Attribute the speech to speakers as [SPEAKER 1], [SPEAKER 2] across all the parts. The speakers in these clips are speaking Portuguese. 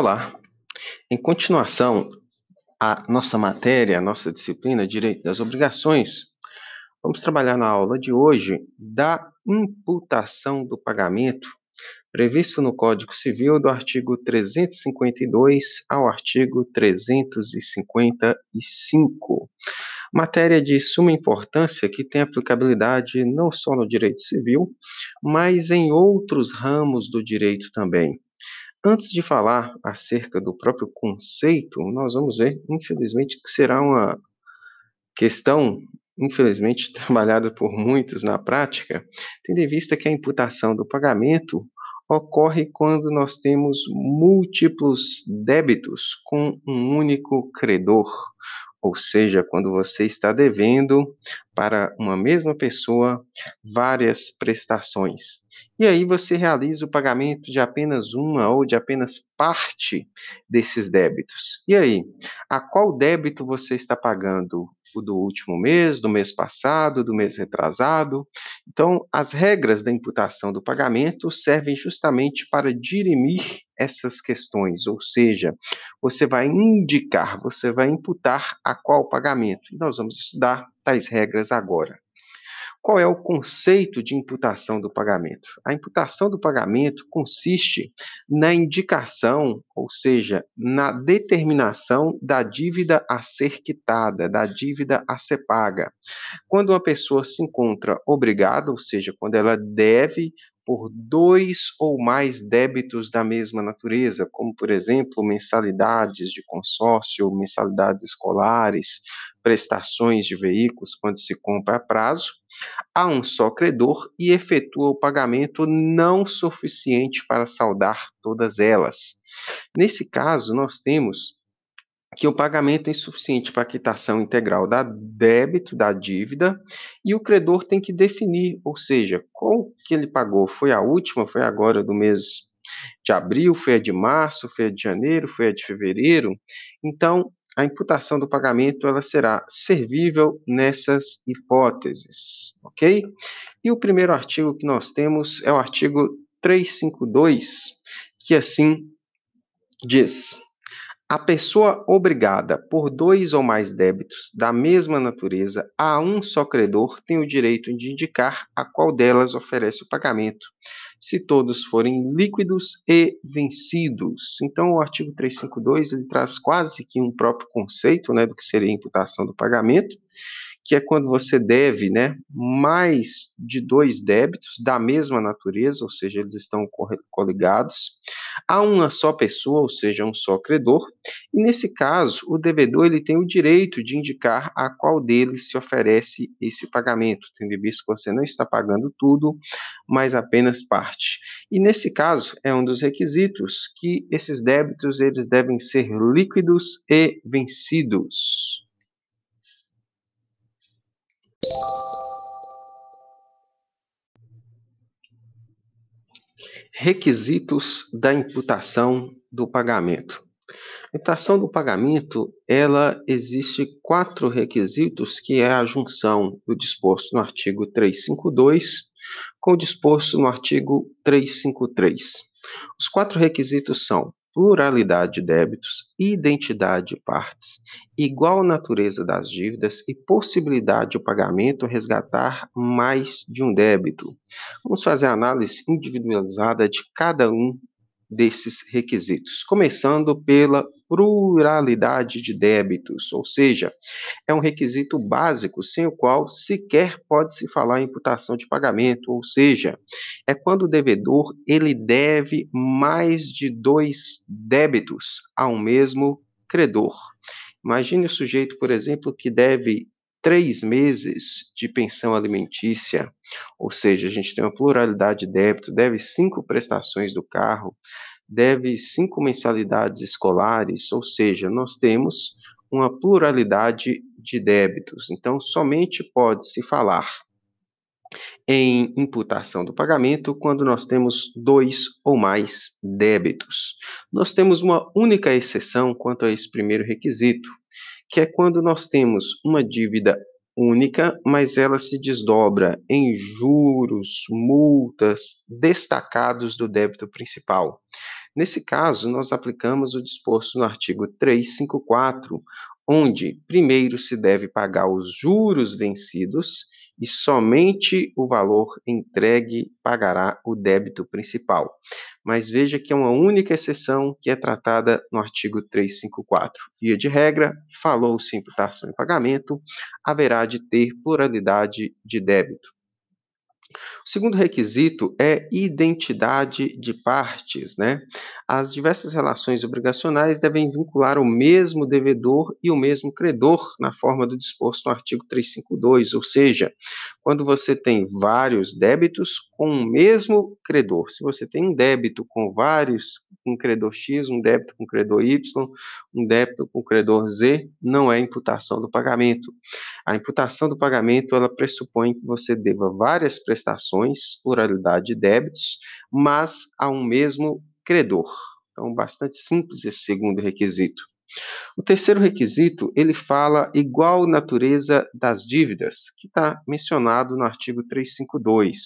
[SPEAKER 1] Olá! Em continuação à nossa matéria, à nossa disciplina Direito das Obrigações, vamos trabalhar na aula de hoje da imputação do pagamento previsto no Código Civil do artigo 352 ao artigo 355. Matéria de suma importância que tem aplicabilidade não só no direito civil, mas em outros ramos do direito também. Antes de falar acerca do próprio conceito, nós vamos ver, infelizmente, que será uma questão, infelizmente, trabalhada por muitos na prática, tendo em vista que a imputação do pagamento ocorre quando nós temos múltiplos débitos com um único credor, ou seja, quando você está devendo para uma mesma pessoa várias prestações. E aí você realiza o pagamento de apenas uma ou de apenas parte desses débitos. E aí, a qual débito você está pagando? O do último mês, do mês passado, do mês retrasado? Então, as regras da imputação do pagamento servem justamente para dirimir essas questões, ou seja, você vai indicar, você vai imputar a qual pagamento. E nós vamos estudar tais regras agora. Qual é o conceito de imputação do pagamento? A imputação do pagamento consiste na indicação, ou seja, na determinação da dívida a ser quitada, da dívida a ser paga. Quando uma pessoa se encontra obrigada, ou seja, quando ela deve por dois ou mais débitos da mesma natureza, como, por exemplo, mensalidades de consórcio, mensalidades escolares, prestações de veículos quando se compra a prazo, a um só credor e efetua o pagamento não suficiente para saldar todas elas. Nesse caso, nós temos que o pagamento é insuficiente para a quitação integral da débito da dívida e o credor tem que definir, ou seja, qual que ele pagou foi a última, foi agora do mês de abril, foi a de março, foi a de janeiro, foi a de fevereiro. Então, a imputação do pagamento ela será servível nessas hipóteses, ok? E o primeiro artigo que nós temos é o artigo 352, que assim diz: a pessoa obrigada por dois ou mais débitos da mesma natureza a um só credor tem o direito de indicar a qual delas oferece o pagamento, se todos forem líquidos e vencidos. Então, o artigo 352 ele traz quase que um próprio conceito né, do que seria a imputação do pagamento, que é quando você deve né, mais de dois débitos da mesma natureza, ou seja, eles estão coligados, a uma só pessoa, ou seja, um só credor, e nesse caso, o devedor ele tem o direito de indicar a qual deles se oferece esse pagamento, tendo visto que você não está pagando tudo, mas apenas parte. E nesse caso, é um dos requisitos que esses débitos eles devem ser líquidos e vencidos. Requisitos da imputação do pagamento. A imputação do pagamento, ela existe quatro requisitos, que é a junção do disposto no artigo 352 com o disposto no artigo 353. Os quatro requisitos são pluralidade de débitos, identidade de partes, igual natureza das dívidas e possibilidade de pagamento resgatar mais de um débito. Vamos fazer a análise individualizada de cada um desses requisitos, começando pela pluralidade de débitos, ou seja, é um requisito básico sem o qual sequer pode se falar em imputação de pagamento, ou seja, é quando o devedor ele deve mais de dois débitos ao mesmo credor. Imagine o sujeito, por exemplo, que deve três meses de pensão alimentícia, ou seja, a gente tem uma pluralidade de débito, deve cinco prestações do carro, deve cinco mensalidades escolares, ou seja, nós temos uma pluralidade de débitos. Então, somente pode se falar em imputação do pagamento quando nós temos dois ou mais débitos. Nós temos uma única exceção quanto a esse primeiro requisito, que é quando nós temos uma dívida única, mas ela se desdobra em juros, multas destacados do débito principal. Nesse caso, nós aplicamos o disposto no artigo 354, onde primeiro se deve pagar os juros vencidos e somente o valor entregue pagará o débito principal. Mas veja que é uma única exceção que é tratada no artigo 354. Via de regra, falou-se imputação em pagamento, haverá de ter pluralidade de débito. O segundo requisito é identidade de partes, né? As diversas relações obrigacionais devem vincular o mesmo devedor e o mesmo credor na forma do disposto no artigo 352, ou seja, quando você tem vários débitos com o mesmo credor. Se você tem um débito com vários, um credor X, um débito com credor Y, um débito com credor Z, não é imputação do pagamento. A imputação do pagamento, ela pressupõe que você deva várias prestações, pluralidade de débitos, mas a um mesmo credor. Então, bastante simples esse segundo requisito. O terceiro requisito, ele fala igual natureza das dívidas, que está mencionado no artigo 352.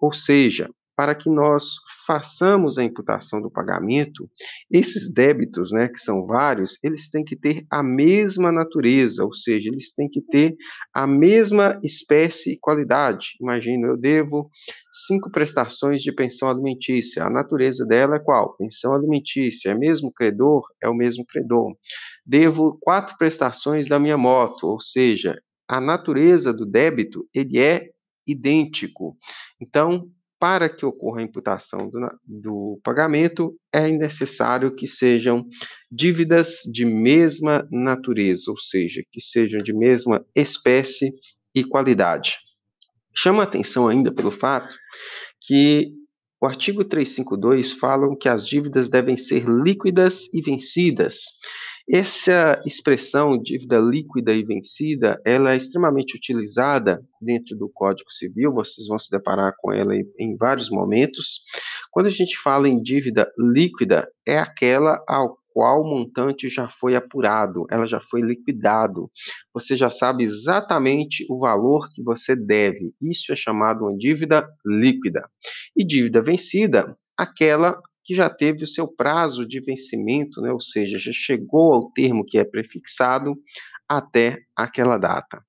[SPEAKER 1] Ou seja, para que nós façamos a imputação do pagamento, esses débitos, né, que são vários, eles têm que ter a mesma natureza, ou seja, eles têm que ter a mesma espécie e qualidade. Imagina, eu devo cinco prestações de pensão alimentícia. A natureza dela é qual? Pensão alimentícia. É mesmo credor? É o mesmo credor. Devo quatro prestações da minha moto, ou seja, a natureza do débito ele é idêntico. Então, para que ocorra a imputação do, do, pagamento, é necessário que sejam dívidas de mesma natureza, ou seja, que sejam de mesma espécie e qualidade. Chama atenção ainda pelo fato que o artigo 352 fala que as dívidas devem ser líquidas e vencidas. Essa expressão dívida líquida e vencida, ela é extremamente utilizada dentro do Código Civil, vocês vão se deparar com ela em, em vários momentos. Quando a gente fala em dívida líquida, é aquela ao qual o montante já foi apurado, ela já foi liquidado. Você já sabe exatamente o valor que você deve. Isso é chamado uma dívida líquida. E dívida vencida, aquela que já teve o seu prazo de vencimento, né, ou seja, já chegou ao termo que é prefixado até aquela data.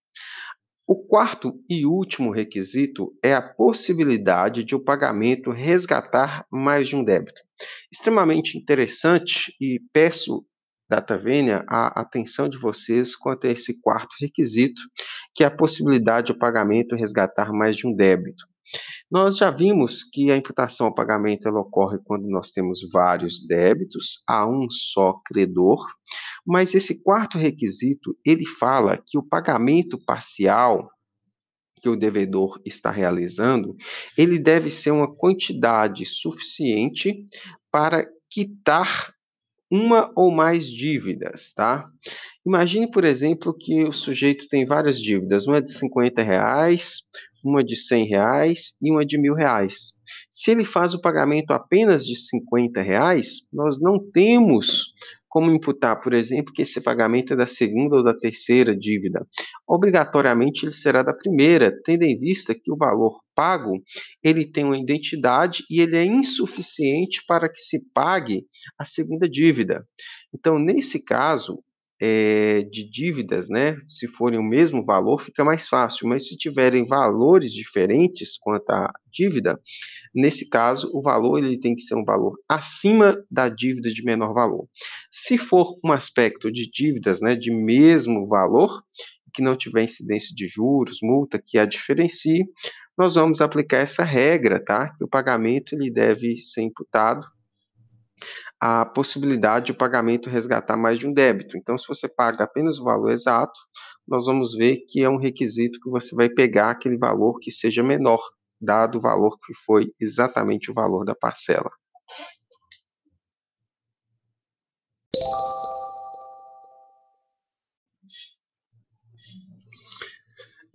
[SPEAKER 1] O quarto e último requisito é a possibilidade de o pagamento resgatar mais de um débito. Extremamente interessante e peço Data Vênia a atenção de vocês quanto a esse quarto requisito, que é a possibilidade de o pagamento resgatar mais de um débito. Nós já vimos que a imputação ao pagamento ela ocorre quando nós temos vários débitos a um só credor, mas esse quarto requisito, ele fala que o pagamento parcial que o devedor está realizando, ele deve ser uma quantidade suficiente para quitar uma ou mais dívidas, tá? Imagine, por exemplo, que o sujeito tem várias dívidas, uma é de 50 reais, uma de 100 reais e uma de mil reais. Se ele faz o pagamento apenas de 50 reais, nós não temos como imputar, por exemplo, que esse pagamento é da segunda ou da terceira dívida. Obrigatoriamente ele será da primeira, tendo em vista que o valor pago ele tem uma identidade e ele é insuficiente para que se pague a segunda dívida. Então, nesse caso, é, de dívidas, né, se forem o mesmo valor, fica mais fácil, mas se tiverem valores diferentes quanto à dívida, nesse caso, o valor ele tem que ser um valor acima da dívida de menor valor. Se for um aspecto de dívidas né, de mesmo valor, que não tiver incidência de juros, multa que a diferencie, nós vamos aplicar essa regra, tá? Que o pagamento ele deve ser imputado a possibilidade de o pagamento resgatar mais de um débito. Então, se você paga apenas o valor exato, nós vamos ver que é um requisito que você vai pegar aquele valor que seja menor, dado o valor que foi exatamente o valor da parcela.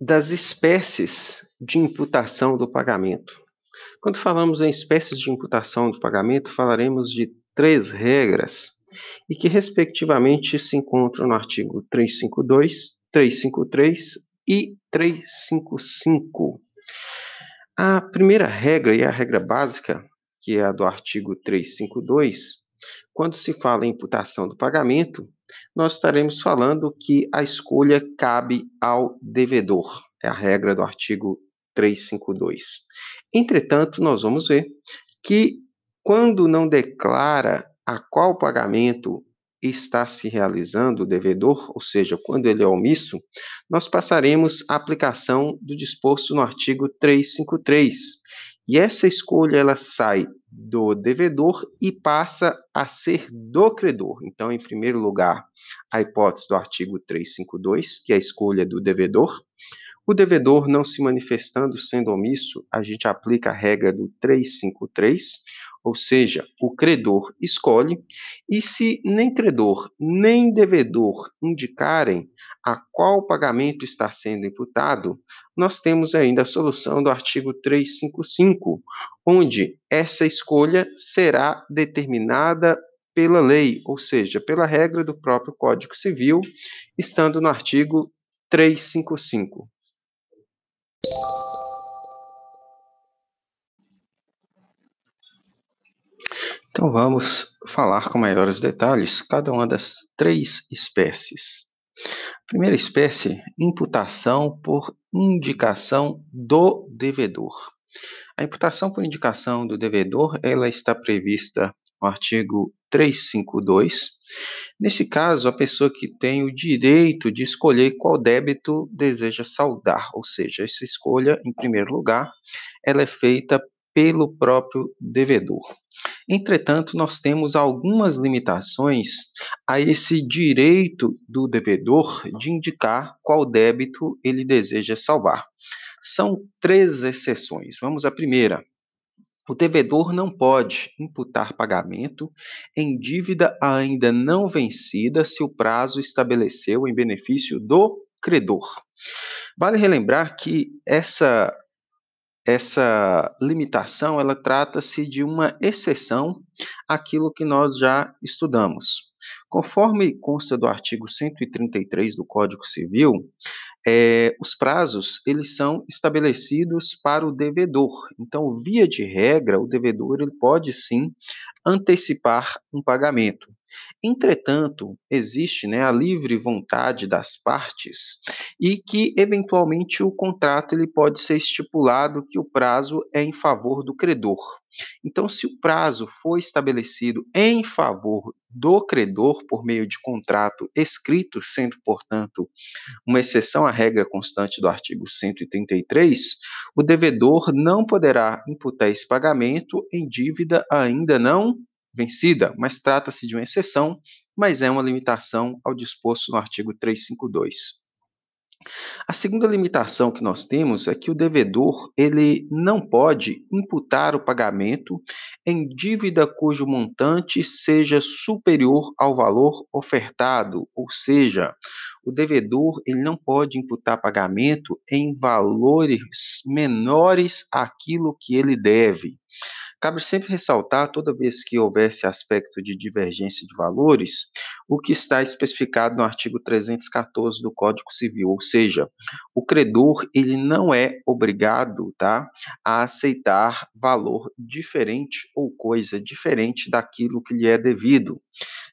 [SPEAKER 1] Das espécies de imputação do pagamento. Quando falamos em espécies de imputação do pagamento, falaremos de três regras e que, respectivamente, se encontram no artigo 352, 353 e 355. A primeira regra e a regra básica que é a do artigo 352, quando se fala em imputação do pagamento, nós estaremos falando que a escolha cabe ao devedor. É a regra do artigo 352. Entretanto, nós vamos ver que quando não declara a qual pagamento está se realizando o devedor, ou seja, quando ele é omisso, nós passaremos a aplicação do disposto no artigo 353. E essa escolha ela sai do devedor e passa a ser do credor. Então, em primeiro lugar, a hipótese do artigo 352, que é a escolha do devedor. O devedor não se manifestando sendo omisso, a gente aplica a regra do 353, ou seja, o credor escolhe, e se nem credor nem devedor indicarem a qual pagamento está sendo imputado, nós temos ainda a solução do artigo 355, onde essa escolha será determinada pela lei, ou seja, pela regra do próprio Código Civil, estando no artigo 355. Então vamos falar com maiores detalhes cada uma das três espécies. Primeira espécie, imputação por indicação do devedor. A imputação por indicação do devedor, ela está prevista no artigo 352. Nesse caso, a pessoa que tem o direito de escolher qual débito deseja saldar, ou seja, essa escolha, em primeiro lugar, ela é feita pelo próprio devedor. Entretanto, nós temos algumas limitações a esse direito do devedor de indicar qual débito ele deseja salvar. São três exceções. Vamos à primeira. O devedor não pode imputar pagamento em dívida ainda não vencida se o prazo estabeleceu em benefício do credor. Vale relembrar que essa essa limitação ela trata-se de uma exceção àquilo que nós já estudamos. Conforme consta do artigo 133 do Código Civil, é, os prazos eles são estabelecidos para o devedor. Então, via de regra, o devedor ele pode sim antecipar um pagamento. Entretanto, existe né, a livre vontade das partes e que, eventualmente, o contrato ele pode ser estipulado que o prazo é em favor do credor. Então, se o prazo for estabelecido em favor do credor por meio de contrato escrito, sendo, portanto, uma exceção à regra constante do artigo 133, o devedor não poderá imputar esse pagamento em dívida ainda não vencida, mas trata-se de uma exceção, mas é uma limitação ao disposto no artigo 352. A segunda limitação que nós temos é que o devedor ele não pode imputar o pagamento em dívida cujo montante seja superior ao valor ofertado, ou seja, o devedor ele não pode imputar pagamento em valores menores àquilo que ele deve. Cabe sempre ressaltar, toda vez que houver esse aspecto de divergência de valores, o que está especificado no artigo 314 do Código Civil, ou seja, o credor ele não é obrigado tá, a aceitar valor diferente ou coisa diferente daquilo que lhe é devido.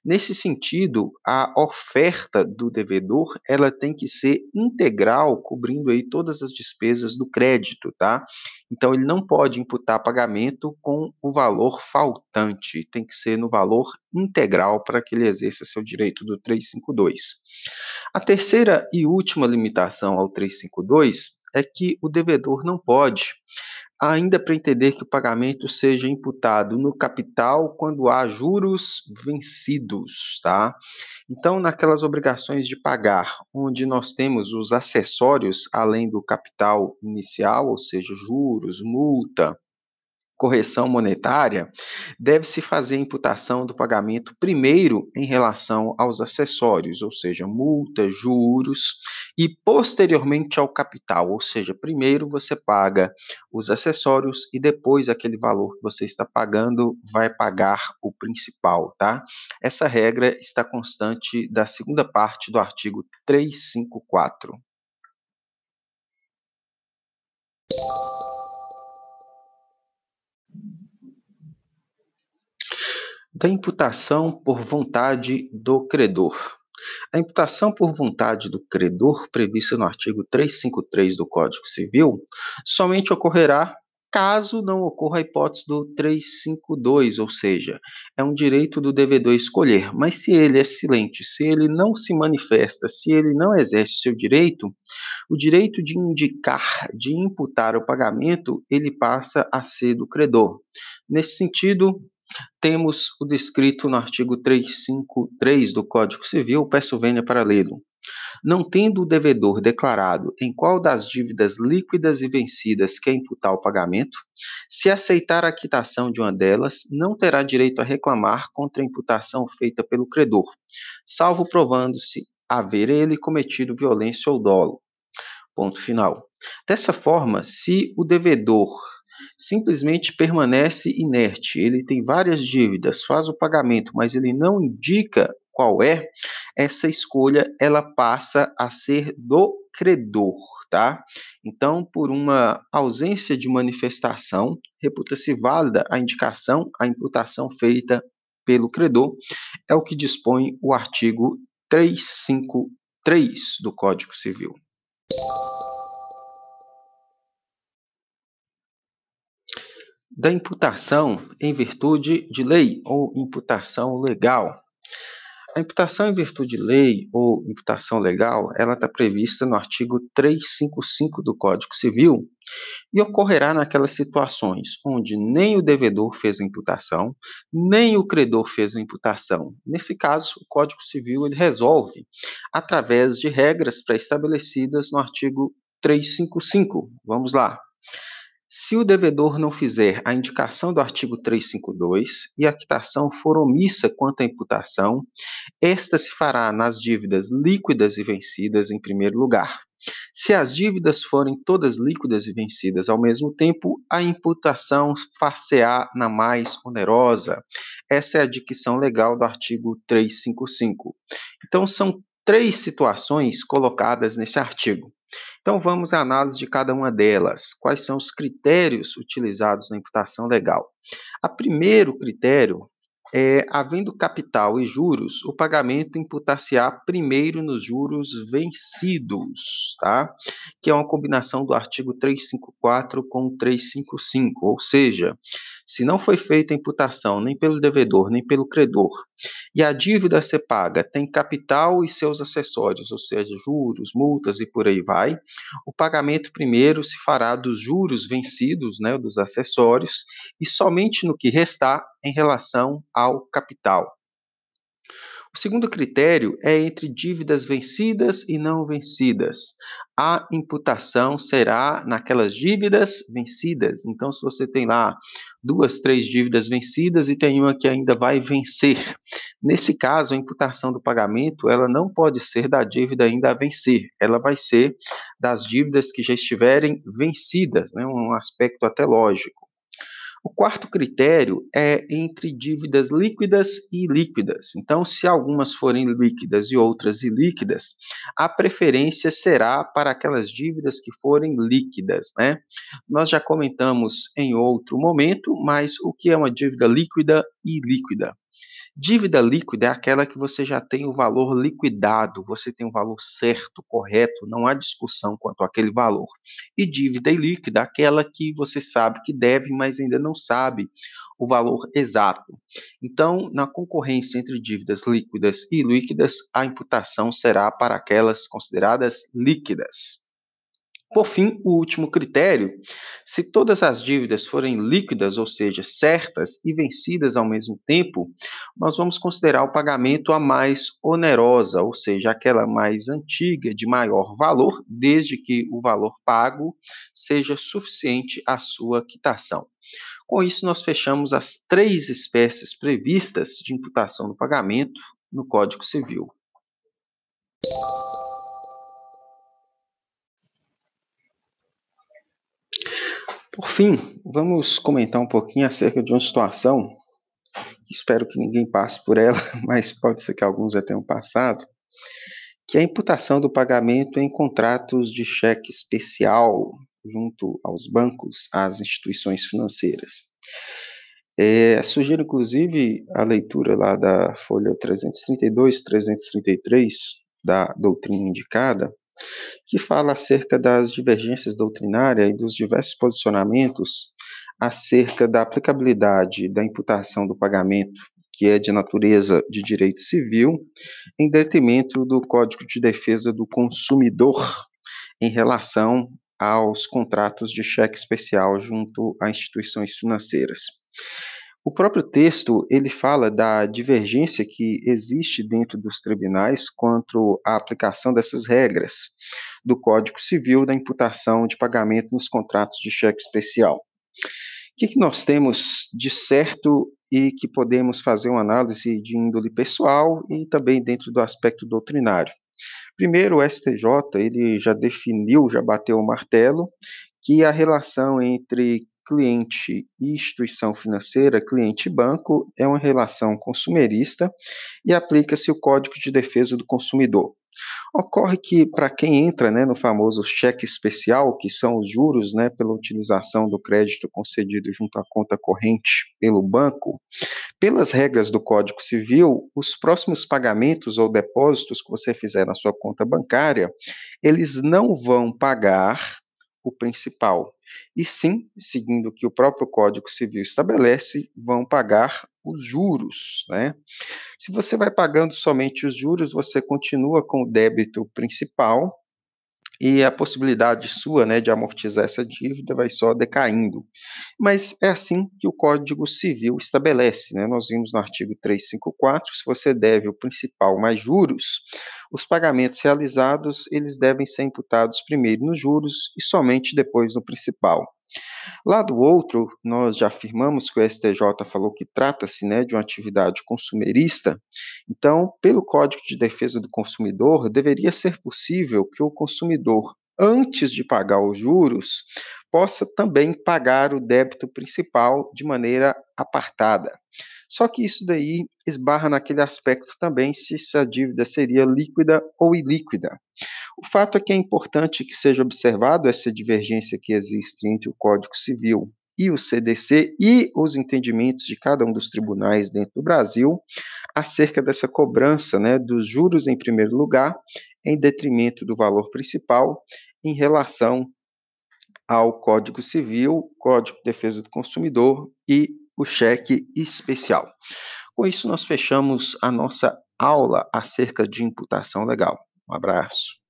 [SPEAKER 1] Nesse sentido, a oferta do devedor ela tem que ser integral, cobrindo aí todas as despesas do crédito, tá? Então ele não pode imputar pagamento com o valor faltante, tem que ser no valor integral para que ele exerça seu direito do 352. A terceira e última limitação ao 352 é que o devedor não pode ainda para entender que o pagamento seja imputado no capital quando há juros vencidos, tá? Então, naquelas obrigações de pagar, onde nós temos os acessórios além do capital inicial, ou seja, juros, multa, correção monetária, deve-se fazer a imputação do pagamento primeiro em relação aos acessórios, ou seja, multa, juros, e posteriormente ao capital, ou seja, primeiro você paga os acessórios e depois aquele valor que você está pagando vai pagar o principal, tá? Essa regra está constante da segunda parte do artigo 354. Da imputação por vontade do credor. A imputação por vontade do credor, prevista no artigo 353 do Código Civil, somente ocorrerá caso não ocorra a hipótese do 352, ou seja, é um direito do devedor escolher. Mas se ele é silente, se ele não se manifesta, se ele não exerce seu direito, o direito de indicar, de imputar o pagamento, ele passa a ser do credor. Nesse sentido, temos o descrito no artigo 353 do Código Civil, peço vênia para lê-lo. Não tendo o devedor declarado em qual das dívidas líquidas e vencidas quer imputar o pagamento, se aceitar a quitação de uma delas, não terá direito a reclamar contra a imputação feita pelo credor, salvo provando-se haver ele cometido violência ou dolo. Ponto final. Dessa forma, se o devedor simplesmente permanece inerte, ele tem várias dívidas, faz o pagamento, mas ele não indica qual é, essa escolha ela passa a ser do credor, tá? Então, por uma ausência de manifestação, reputa-se válida a indicação, a imputação feita pelo credor, é o que dispõe o artigo 353 do Código Civil. Da imputação em virtude de lei ou imputação legal. A imputação em virtude de lei ou imputação legal, ela está prevista no artigo 355 do Código Civil e ocorrerá naquelas situações onde nem o devedor fez a imputação, nem o credor fez a imputação. Nesse caso, o Código Civil ele resolve através de regras pré-estabelecidas no artigo 355. Vamos lá. Se o devedor não fizer a indicação do artigo 352 e a quitação for omissa quanto à imputação, esta se fará nas dívidas líquidas e vencidas em primeiro lugar. Se as dívidas forem todas líquidas e vencidas ao mesmo tempo, a imputação far-se-á na mais onerosa. Essa é a dicção legal do artigo 355. Então, são três situações colocadas nesse artigo. Então vamos à análise de cada uma delas. Quais são os critérios utilizados na imputação legal? A primeiro critério é, havendo capital e juros, o pagamento imputar-se-á primeiro nos juros vencidos, tá? Que é uma combinação do artigo 354 com 355, ou seja, se não foi feita imputação nem pelo devedor nem pelo credor, e a dívida a ser paga tem capital e seus acessórios, ou seja, juros, multas e por aí vai, o pagamento primeiro se fará dos juros vencidos, né, dos acessórios, e somente no que restar em relação ao capital. O segundo critério é entre dívidas vencidas e não vencidas. A imputação será naquelas dívidas vencidas. Então, se você tem lá duas, três dívidas vencidas e tem uma que ainda vai vencer, nesse caso, a imputação do pagamento ela não pode ser da dívida ainda a vencer. Ela vai ser das dívidas que já estiverem vencidas, né? um aspecto até lógico. O quarto critério é entre dívidas líquidas e ilíquidas. Então, se algumas forem líquidas e outras ilíquidas, a preferência será para aquelas dívidas que forem líquidas. Né? Nós já comentamos em outro momento, mas o que é uma dívida líquida e ilíquida? Dívida líquida é aquela que você já tem o valor liquidado, você tem o valor certo, correto, não há discussão quanto àquele valor. E dívida ilíquida é aquela que você sabe que deve, mas ainda não sabe o valor exato. Então, na concorrência entre dívidas líquidas e líquidas, a imputação será para aquelas consideradas líquidas. Por fim, o último critério: se todas as dívidas forem líquidas, ou seja, certas e vencidas ao mesmo tempo, nós vamos considerar o pagamento a mais onerosa, ou seja, aquela mais antiga, de maior valor, desde que o valor pago seja suficiente à sua quitação. Com isso, nós fechamos as três espécies previstas de imputação do pagamento no Código Civil. Por fim, vamos comentar um pouquinho acerca de uma situação, espero que ninguém passe por ela, mas pode ser que alguns já tenham passado, que é a imputação do pagamento em contratos de cheque especial junto aos bancos, às instituições financeiras. É, sugiro, inclusive, a leitura lá da folha 332, 333 da doutrina indicada, que fala acerca das divergências doutrinárias e dos diversos posicionamentos acerca da aplicabilidade da imputação do pagamento, que é de natureza de direito civil, em detrimento do Código de Defesa do Consumidor em relação aos contratos de cheque especial junto a instituições financeiras. O próprio texto ele fala da divergência que existe dentro dos tribunais quanto à aplicação dessas regras do Código Civil da imputação de pagamento nos contratos de cheque especial. O que, que nós temos de certo e que podemos fazer uma análise de índole pessoal e também dentro do aspecto doutrinário? Primeiro, o STJ ele já definiu, já bateu o martelo, que a relação entre cliente e instituição financeira, cliente e banco, é uma relação consumerista e aplica-se o Código de Defesa do Consumidor. Ocorre que, para quem entra né, no famoso cheque especial, que são os juros né, pela utilização do crédito concedido junto à conta corrente pelo banco, pelas regras do Código Civil, os próximos pagamentos ou depósitos que você fizer na sua conta bancária, eles não vão pagar o principal, e sim, seguindo o que o próprio Código Civil estabelece, vão pagar os juros. Né? Se você vai pagando somente os juros, você continua com o débito principal e a possibilidade sua né, de amortizar essa dívida vai só decaindo. Mas é assim que o Código Civil estabelece. Né? Nós vimos no artigo 354, se você deve o principal mais juros, os pagamentos realizados eles devem ser imputados primeiro nos juros e somente depois no principal. Lá do outro, nós já afirmamos que o STJ falou que trata-se né, de uma atividade consumerista, então, pelo Código de Defesa do Consumidor, deveria ser possível que o consumidor, antes de pagar os juros, possa também pagar o débito principal de maneira apartada. Só que isso daí esbarra naquele aspecto também se essa dívida seria líquida ou ilíquida. O fato é que é importante que seja observado essa divergência que existe entre o Código Civil e o CDC e os entendimentos de cada um dos tribunais dentro do Brasil acerca dessa cobrança né, dos juros em primeiro lugar, em detrimento do valor principal, em relação ao Código Civil, Código de Defesa do Consumidor e o cheque especial. Com isso, nós fechamos a nossa aula acerca de imputação legal. Um abraço.